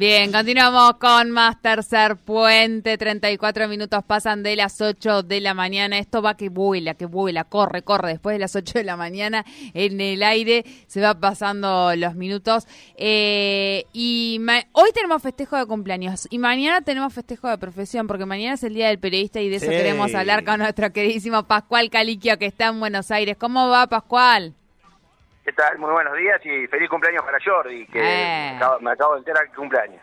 Bien, continuamos con más tercer puente. 34 minutos pasan de las 8 de la mañana. Esto va que vuela, que vuela, corre, corre. Después de las 8 de la mañana en el aire se va pasando los minutos. Eh, y hoy tenemos festejo de cumpleaños y mañana tenemos festejo de profesión porque mañana es el Día del Periodista y de eso queremos hablar con nuestro queridísimo Pascual Caliquio que está en Buenos Aires. ¿Cómo va, Pascual? ¿Qué tal? Muy buenos días y feliz cumpleaños para Jordi, que eh. me, acabo, de enterar que cumpleaños.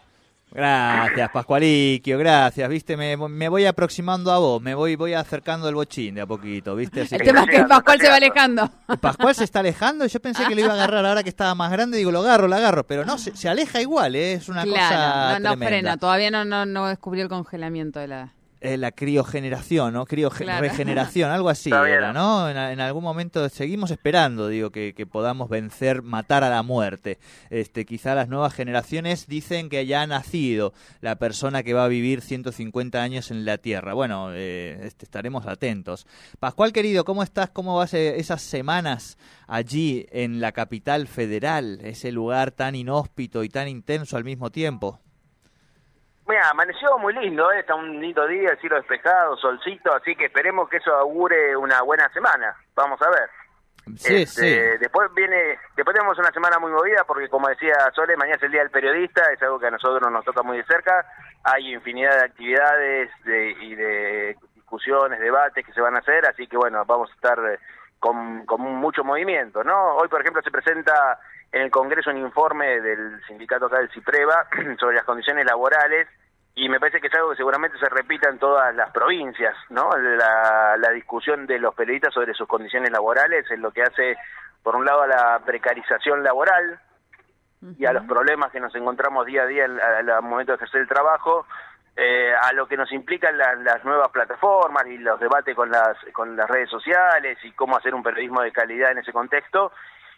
Gracias, Pascualiquio, gracias. Viste, me, voy aproximando a vos, me voy voy acercando el bochín de a poquito, ¿viste? el tema es que Pascual se va alejando. Pascual se está alejando, yo pensé que lo iba a agarrar ahora que estaba más grande, digo, lo agarro, lo agarro, pero no, se, aleja igual, ¿eh? es una cosa no, no frena, todavía no, no, no descubrió el congelamiento de la... Eh, la criogeneración, ¿no? Crioregeneración, algo así era, ¿no? En, algún momento seguimos esperando, digo, que, podamos vencer, matar a la muerte. Este, quizá las nuevas generaciones dicen que ya ha nacido la persona que va a vivir 150 años en la Tierra. Bueno, eh, este, estaremos atentos. Pascual, querido, ¿cómo estás? ¿Cómo vas eh, esas semanas allí en la capital federal, ese lugar tan inhóspito y tan intenso al mismo tiempo? Mira, amaneció muy lindo, ¿eh? está un lindo día, cielo despejado, solcito, así que esperemos que eso augure una buena semana. Vamos a ver. Sí, este, sí. Después viene, después tenemos una semana muy movida porque como decía Sole, mañana es el día del periodista, es algo que a nosotros nos toca muy de cerca. Hay infinidad de actividades y de discusiones, debates que se van a hacer, así que bueno, vamos a estar eh, con, con mucho movimiento, ¿no? Hoy, por ejemplo, se presenta en el Congreso un informe del sindicato acá del CIPREVA sobre las condiciones laborales y me parece que es algo que seguramente se repita en todas las provincias, ¿no? La, la discusión de los periodistas sobre sus condiciones laborales es lo que hace, por un lado, a la precarización laboral y a los problemas que nos encontramos día a día al momento de ejercer el trabajo, eh, a lo que nos implican las nuevas plataformas y los debates con las, con las redes sociales y cómo hacer un periodismo de calidad en ese contexto,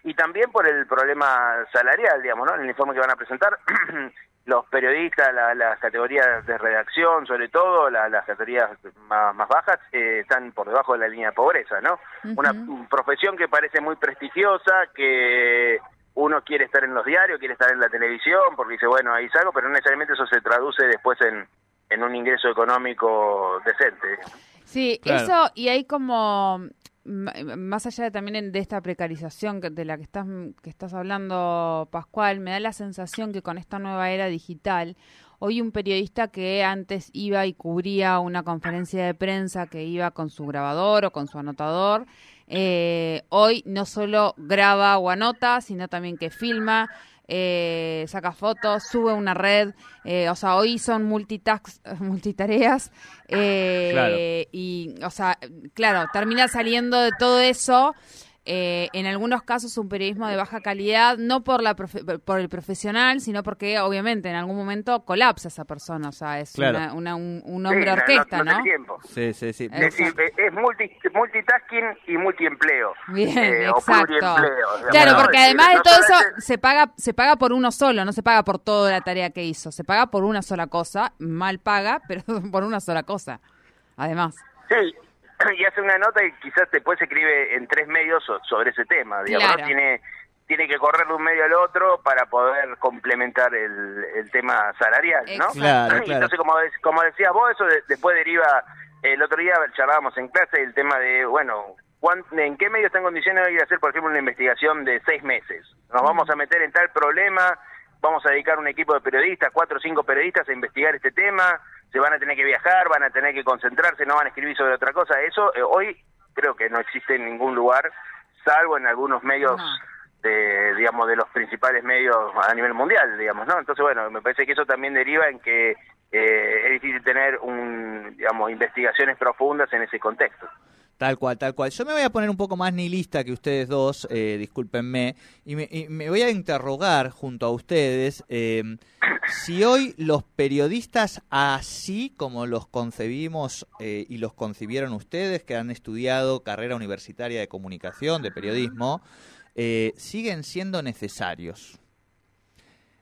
y también por el problema salarial, digamos, ¿no? En el informe que van a presentar, los periodistas, las categorías de redacción, sobre todo las categorías más, bajas, eh, están por debajo de la línea de pobreza, ¿no? Una profesión que parece muy prestigiosa, que uno quiere estar en los diarios, quiere estar en la televisión, porque dice, bueno, ahí salgo, pero no necesariamente eso se traduce después en, en un ingreso económico decente. Sí, eso, y hay como más allá de también de esta precarización de la que estás, que estás hablando, Pascual, me da la sensación que con esta nueva era digital, hoy un periodista que antes iba y cubría una conferencia de prensa, que iba con su grabador o con su anotador, eh, hoy no solo graba o anota, sino también que filma, eh, saca fotos, sube una red, eh, o sea, hoy son multitareas, eh, y, o sea, claro, termina saliendo de todo eso eh, en algunos casos un periodismo de baja calidad, no por, la por el profesional, sino porque obviamente en algún momento colapsa esa persona, o sea, es una, un, un, hombre orquesta, ¿no? Sí, sí, sí. Es, es multitasking y multiempleo. Bien, eh, exacto. Claro, porque además de todo eso se paga, se paga por uno solo, no se paga por toda la tarea que hizo, se paga por una sola cosa, mal paga, pero por una sola cosa, además. Sí, y hace una nota y quizás después se escribe en tres medios sobre ese tema, digamos, tiene tiene que correr de un medio al otro para poder complementar el, el tema salarial, ¿no? Claro, Entonces, como, como decías vos, eso después deriva, el otro día charlábamos en clase el tema de, bueno, ¿en qué medio está en condiciones de ir a hacer, por ejemplo, una investigación de seis meses? Nos vamos a meter en tal problema, vamos a dedicar un equipo de periodistas, cuatro o cinco periodistas a investigar este tema, se van a tener que viajar, van a tener que concentrarse, no van a escribir sobre otra cosa. Eso eh, hoy creo que no existe en ningún lugar, salvo en algunos medios de, digamos, de los principales medios a nivel mundial, digamos, ¿no? Entonces, bueno, me parece que eso también deriva en que eh, es difícil tener un, digamos, investigaciones profundas en ese contexto. Tal cual, tal cual. Yo me voy a poner un poco más nihilista que ustedes dos, eh, discúlpenme, y me, voy a interrogar junto a ustedes eh, si hoy los periodistas así como los concebimos eh, y los concibieron ustedes, que han estudiado carrera universitaria de comunicación, de periodismo, eh, siguen siendo necesarios.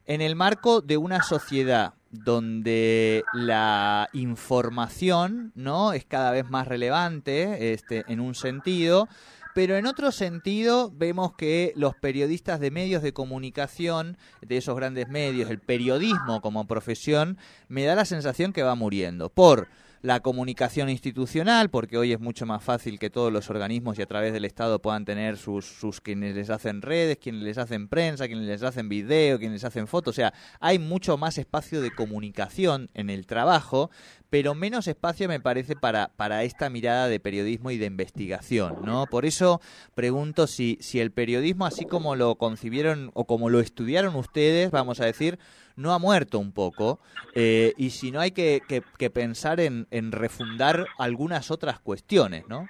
En el marco de una sociedad donde la información no es cada vez más relevante este, en un sentido, pero en otro sentido vemos que los periodistas de medios de comunicación, de esos grandes medios, el periodismo como profesión, me da la sensación que va muriendo por la comunicación institucional, porque hoy es mucho más fácil que todos los organismos y a través del Estado puedan tener sus, sus quienes les hacen redes, quienes les hacen prensa, quienes les hacen video, quienes les hacen fotos. O sea, hay mucho más espacio de comunicación en el trabajo, pero menos espacio me parece para, para esta mirada de periodismo y de investigación, ¿no? Por eso pregunto si, si el periodismo, así como lo concibieron o como lo estudiaron ustedes, vamos a decir, no ha muerto un poco eh, y si no hay que, que, pensar en, en, refundar algunas otras cuestiones, ¿no?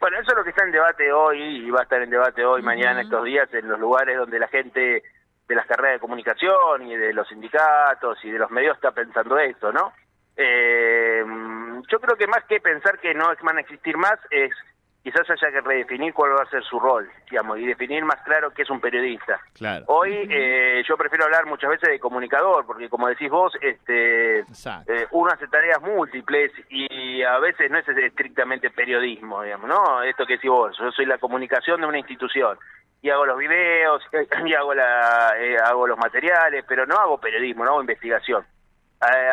Bueno, eso es lo que está en debate hoy y va a estar en debate hoy, mañana, estos días, en los lugares donde la gente de las carreras de comunicación y de los sindicatos y de los medios está pensando esto, ¿no? Eh, yo creo que más que pensar que no van a existir más es quizás haya que redefinir cuál va a ser su rol, digamos, y definir más claro qué es un periodista. Claro. Hoy eh, yo prefiero hablar muchas veces de comunicador, porque como decís vos, este, eh, uno hace tareas múltiples y a veces no es estrictamente periodismo, digamos, ¿no? Esto que decís vos, yo soy la comunicación de una institución y hago los videos y hago la eh, hago los materiales, pero no hago periodismo, no hago investigación.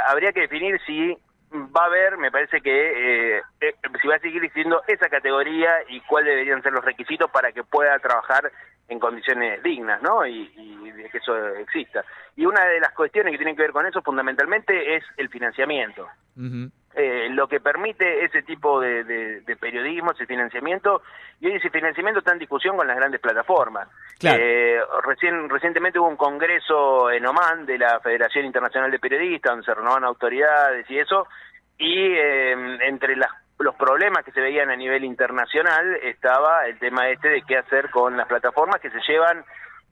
Habría que definir si va a haber, me parece que eh, eh, si va a seguir existiendo esa categoría y cuáles deberían ser los requisitos para que pueda trabajar en condiciones dignas, ¿no? Y, que eso exista. Y una de las cuestiones que tienen que ver con eso fundamentalmente es el financiamiento. Eh, lo que permite ese tipo de, periodismo, ese financiamiento, y hoy ese financiamiento está en discusión con las grandes plataformas. Eh, recién, recientemente hubo un congreso en Oman de la Federación Internacional de Periodistas, donde se renovan autoridades y eso, y em, entre los problemas que se veían a nivel internacional estaba el tema este de qué hacer con las plataformas que se llevan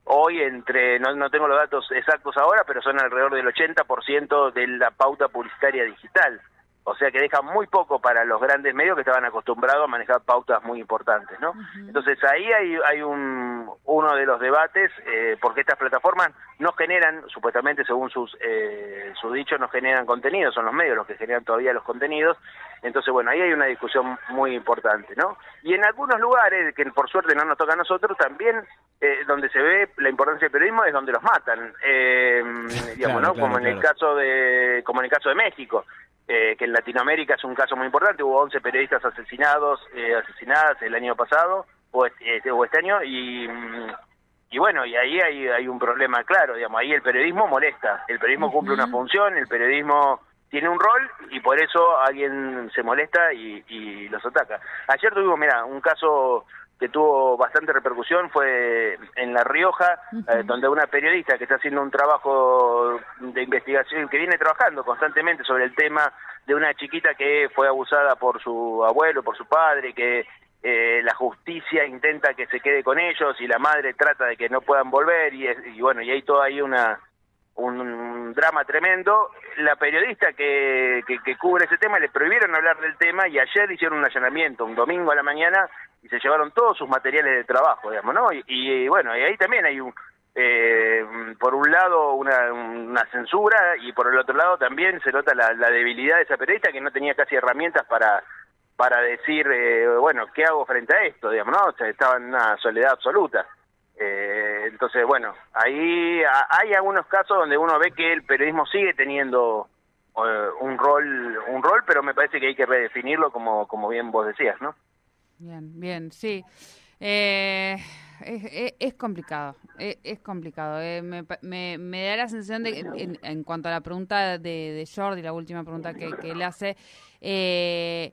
hoy entre, no, no tengo los datos exactos ahora, pero son alrededor del 80% de la pauta publicitaria digital. O sea que deja muy poco para los grandes medios que estaban acostumbrados a manejar pautas muy importantes, ¿no? Entonces ahí hay, hay un, uno de los debates, eh, porque estas plataformas no generan, supuestamente según sus, eh, sus dichos, no generan contenidos, son los medios los que generan todavía los contenidos, entonces bueno, ahí hay una discusión muy importante, ¿no? Y en algunos lugares, que por suerte no nos toca a nosotros, también eh, donde se ve la importancia del periodismo es donde los matan, eh, digamos, ¿no? como en el caso de, como en el caso de México eh, que en Latinoamérica es un caso muy importante, hubo 11 periodistas asesinados, eh, asesinadas el año pasado, o este, este, este año, y, mm, y bueno, y ahí hay, hay un problema claro, digamos, ahí el periodismo molesta, el periodismo cumple una función, el periodismo tiene un rol y por eso alguien se molesta y, y los ataca. Ayer tuvimos, mira, un caso que tuvo bastante repercusión fue en La Rioja, eh, donde una periodista que está haciendo un trabajo de investigación, que viene trabajando constantemente sobre el tema de una chiquita que fue abusada por su abuelo, por su padre, que eh, la justicia intenta que se quede con ellos y la madre trata de que no puedan volver y, y bueno, y hay toda ahí una un drama tremendo. La periodista que, que, cubre ese tema le prohibieron hablar del tema y ayer hicieron un allanamiento, un domingo a la mañana, y se llevaron todos sus materiales de trabajo, digamos, ¿no? Y, bueno, y ahí también hay un, eh, por un lado una, una, censura y por el otro lado también se nota la, debilidad de esa periodista que no tenía casi herramientas para para decir, eh, bueno, ¿qué hago frente a esto? Digamos, ¿no? O sea, estaba en una soledad absoluta. Eh, entonces, bueno, ahí hay algunos casos donde uno ve que el periodismo sigue teniendo eh, un rol, un rol, pero me parece que hay que redefinirlo como, como bien vos decías, ¿no? Bien, bien, sí. Eh, es, complicado, es, complicado. Me, me, da la sensación de que en, cuanto a la pregunta de, de Jordi, la última pregunta que, que él hace, eh,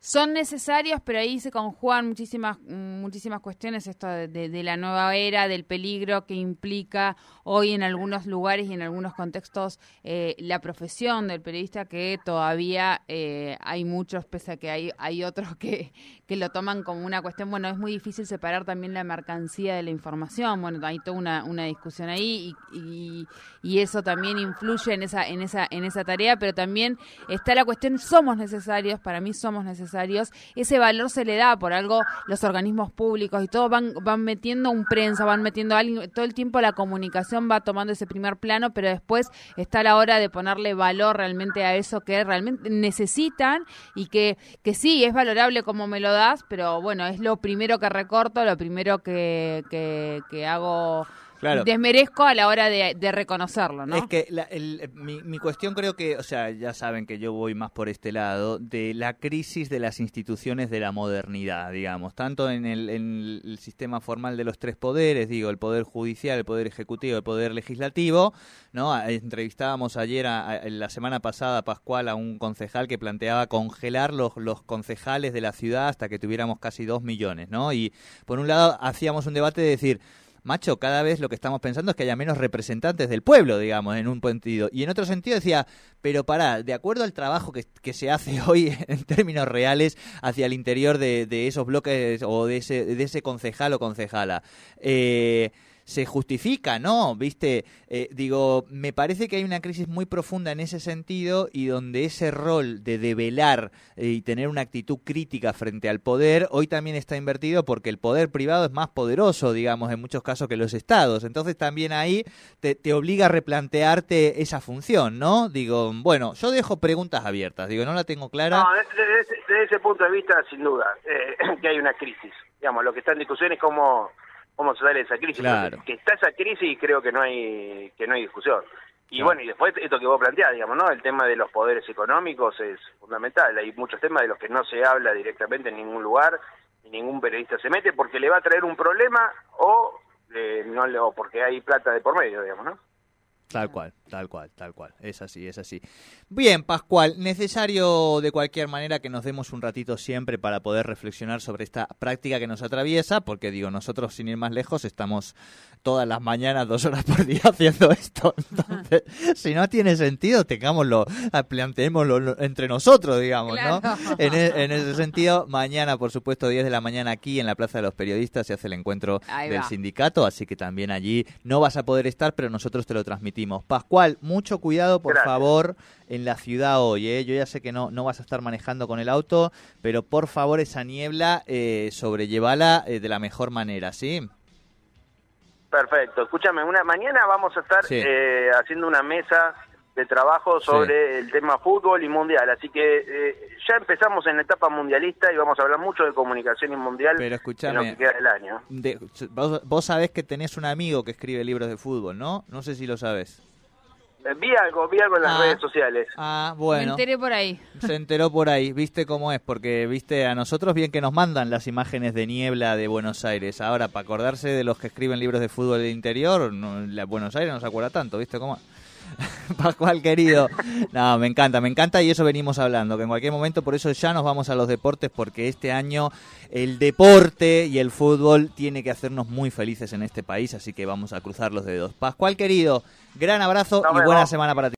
son necesarios, pero ahí se conjugan muchísimas muchísimas cuestiones esto de, la nueva era, del peligro que implica hoy en algunos lugares y en algunos contextos eh, la profesión del periodista que todavía eh, hay muchos, pese a que hay, hay otros que, que lo toman como una cuestión, bueno, es muy difícil separar también la mercancía de la información, bueno, hay toda una, una discusión ahí y, y, eso también influye en esa, en, esa, en esa tarea, pero también está la cuestión, somos necesarios, para mí somos necesarios, ese valor se le da por algo los organismos públicos y todo van, van metiendo un prensa, van metiendo alguien, todo el tiempo la comunicación va tomando ese primer plano, pero después está la hora de ponerle valor realmente a eso que realmente necesitan y que, que sí, es valorable como me lo das, pero bueno, es lo primero que recorto, lo primero que, que hago desmerezco a la hora de, reconocerlo, ¿no? Es que mi, cuestión creo que, o sea, ya saben que yo voy más por este lado, de la crisis de las instituciones de la modernidad, digamos, tanto en el, sistema formal de los tres poderes, digo, el poder judicial, el poder ejecutivo, el poder legislativo, ¿no? Entrevistábamos ayer, la semana pasada, Pascual, a un concejal que planteaba congelar los, los concejales de la ciudad hasta que tuviéramos casi dos millones, ¿no? Y por un lado hacíamos un debate de decir, macho, cada vez lo que estamos pensando es que haya menos representantes del pueblo, digamos, en un sentido. Y en otro sentido decía, pero para, de acuerdo al trabajo que, que se hace hoy en términos reales hacia el interior de, de esos bloques o de ese, de ese concejal o concejala, eh, se justifica, ¿no? Viste, eh, digo, me parece que hay una crisis muy profunda en ese sentido y donde ese rol de develar eh, y tener una actitud crítica frente al poder hoy también está invertido porque el poder privado es más poderoso, digamos, en muchos casos que los estados. Entonces también ahí te, obliga a replantearte esa función, ¿no? Digo, bueno, yo dejo preguntas abiertas, digo, no la tengo clara. No, desde, ese, punto de vista, sin duda, eh, que hay una crisis. Digamos, lo que está en discusión es cómo cómo se sale esa crisis. Que está esa crisis y creo que no hay que no hay discusión. Y bueno, y después esto que vos planteás, digamos, ¿no? El tema de los poderes económicos es fundamental. Hay muchos temas de los que no se habla directamente en ningún lugar y ningún periodista se mete porque le va a traer un problema o eh, no o porque hay plata de por medio, digamos, ¿no? Tal cual, tal cual, tal cual. Es así, es así. Bien, Pascual, necesario de cualquier manera que nos demos un ratito siempre para poder reflexionar sobre esta práctica que nos atraviesa, porque digo, nosotros sin ir más lejos estamos todas las mañanas, dos horas por día haciendo esto. Entonces, si no tiene sentido, tengámoslo, planteémoslo entre nosotros, digamos, ¿no? En, e, en, ese sentido, mañana, por supuesto, 10 de la mañana aquí en la Plaza de los Periodistas se hace el encuentro del sindicato, así que también allí no vas a poder estar, pero nosotros te lo transmitimos Pascual, mucho cuidado, por favor, en la ciudad hoy. ¿eh? Yo ya sé que no, no vas a estar manejando con el auto, pero por favor esa niebla eh, sobrellevala eh, de la mejor manera, ¿sí? Perfecto. Escúchame, una mañana vamos a estar eh, haciendo una mesa de trabajo sobre el tema fútbol y mundial. Así que ya empezamos en la etapa mundialista y vamos a hablar mucho de comunicación y mundial Pero queda del año. vos, vos, sabés que tenés un amigo que escribe libros de fútbol, ¿no? No sé si lo sabes. Eh, vi algo, vi algo en las ah, redes sociales. Ah, bueno. Me enteré por ahí. Se enteró por ahí. ¿Viste cómo es? Porque, viste, a nosotros bien que nos mandan las imágenes de niebla de Buenos Aires. Ahora, para acordarse de los que escriben libros de fútbol del interior, no, la Buenos Aires no se acuerda tanto, ¿viste cómo? Pascual querido. No, me encanta, me encanta y eso venimos hablando, que en cualquier momento por eso ya nos vamos a los deportes porque este año el deporte y el fútbol tiene que hacernos muy felices en este país, así que vamos a cruzar los dedos. Pascual querido, gran abrazo y buena semana para ti.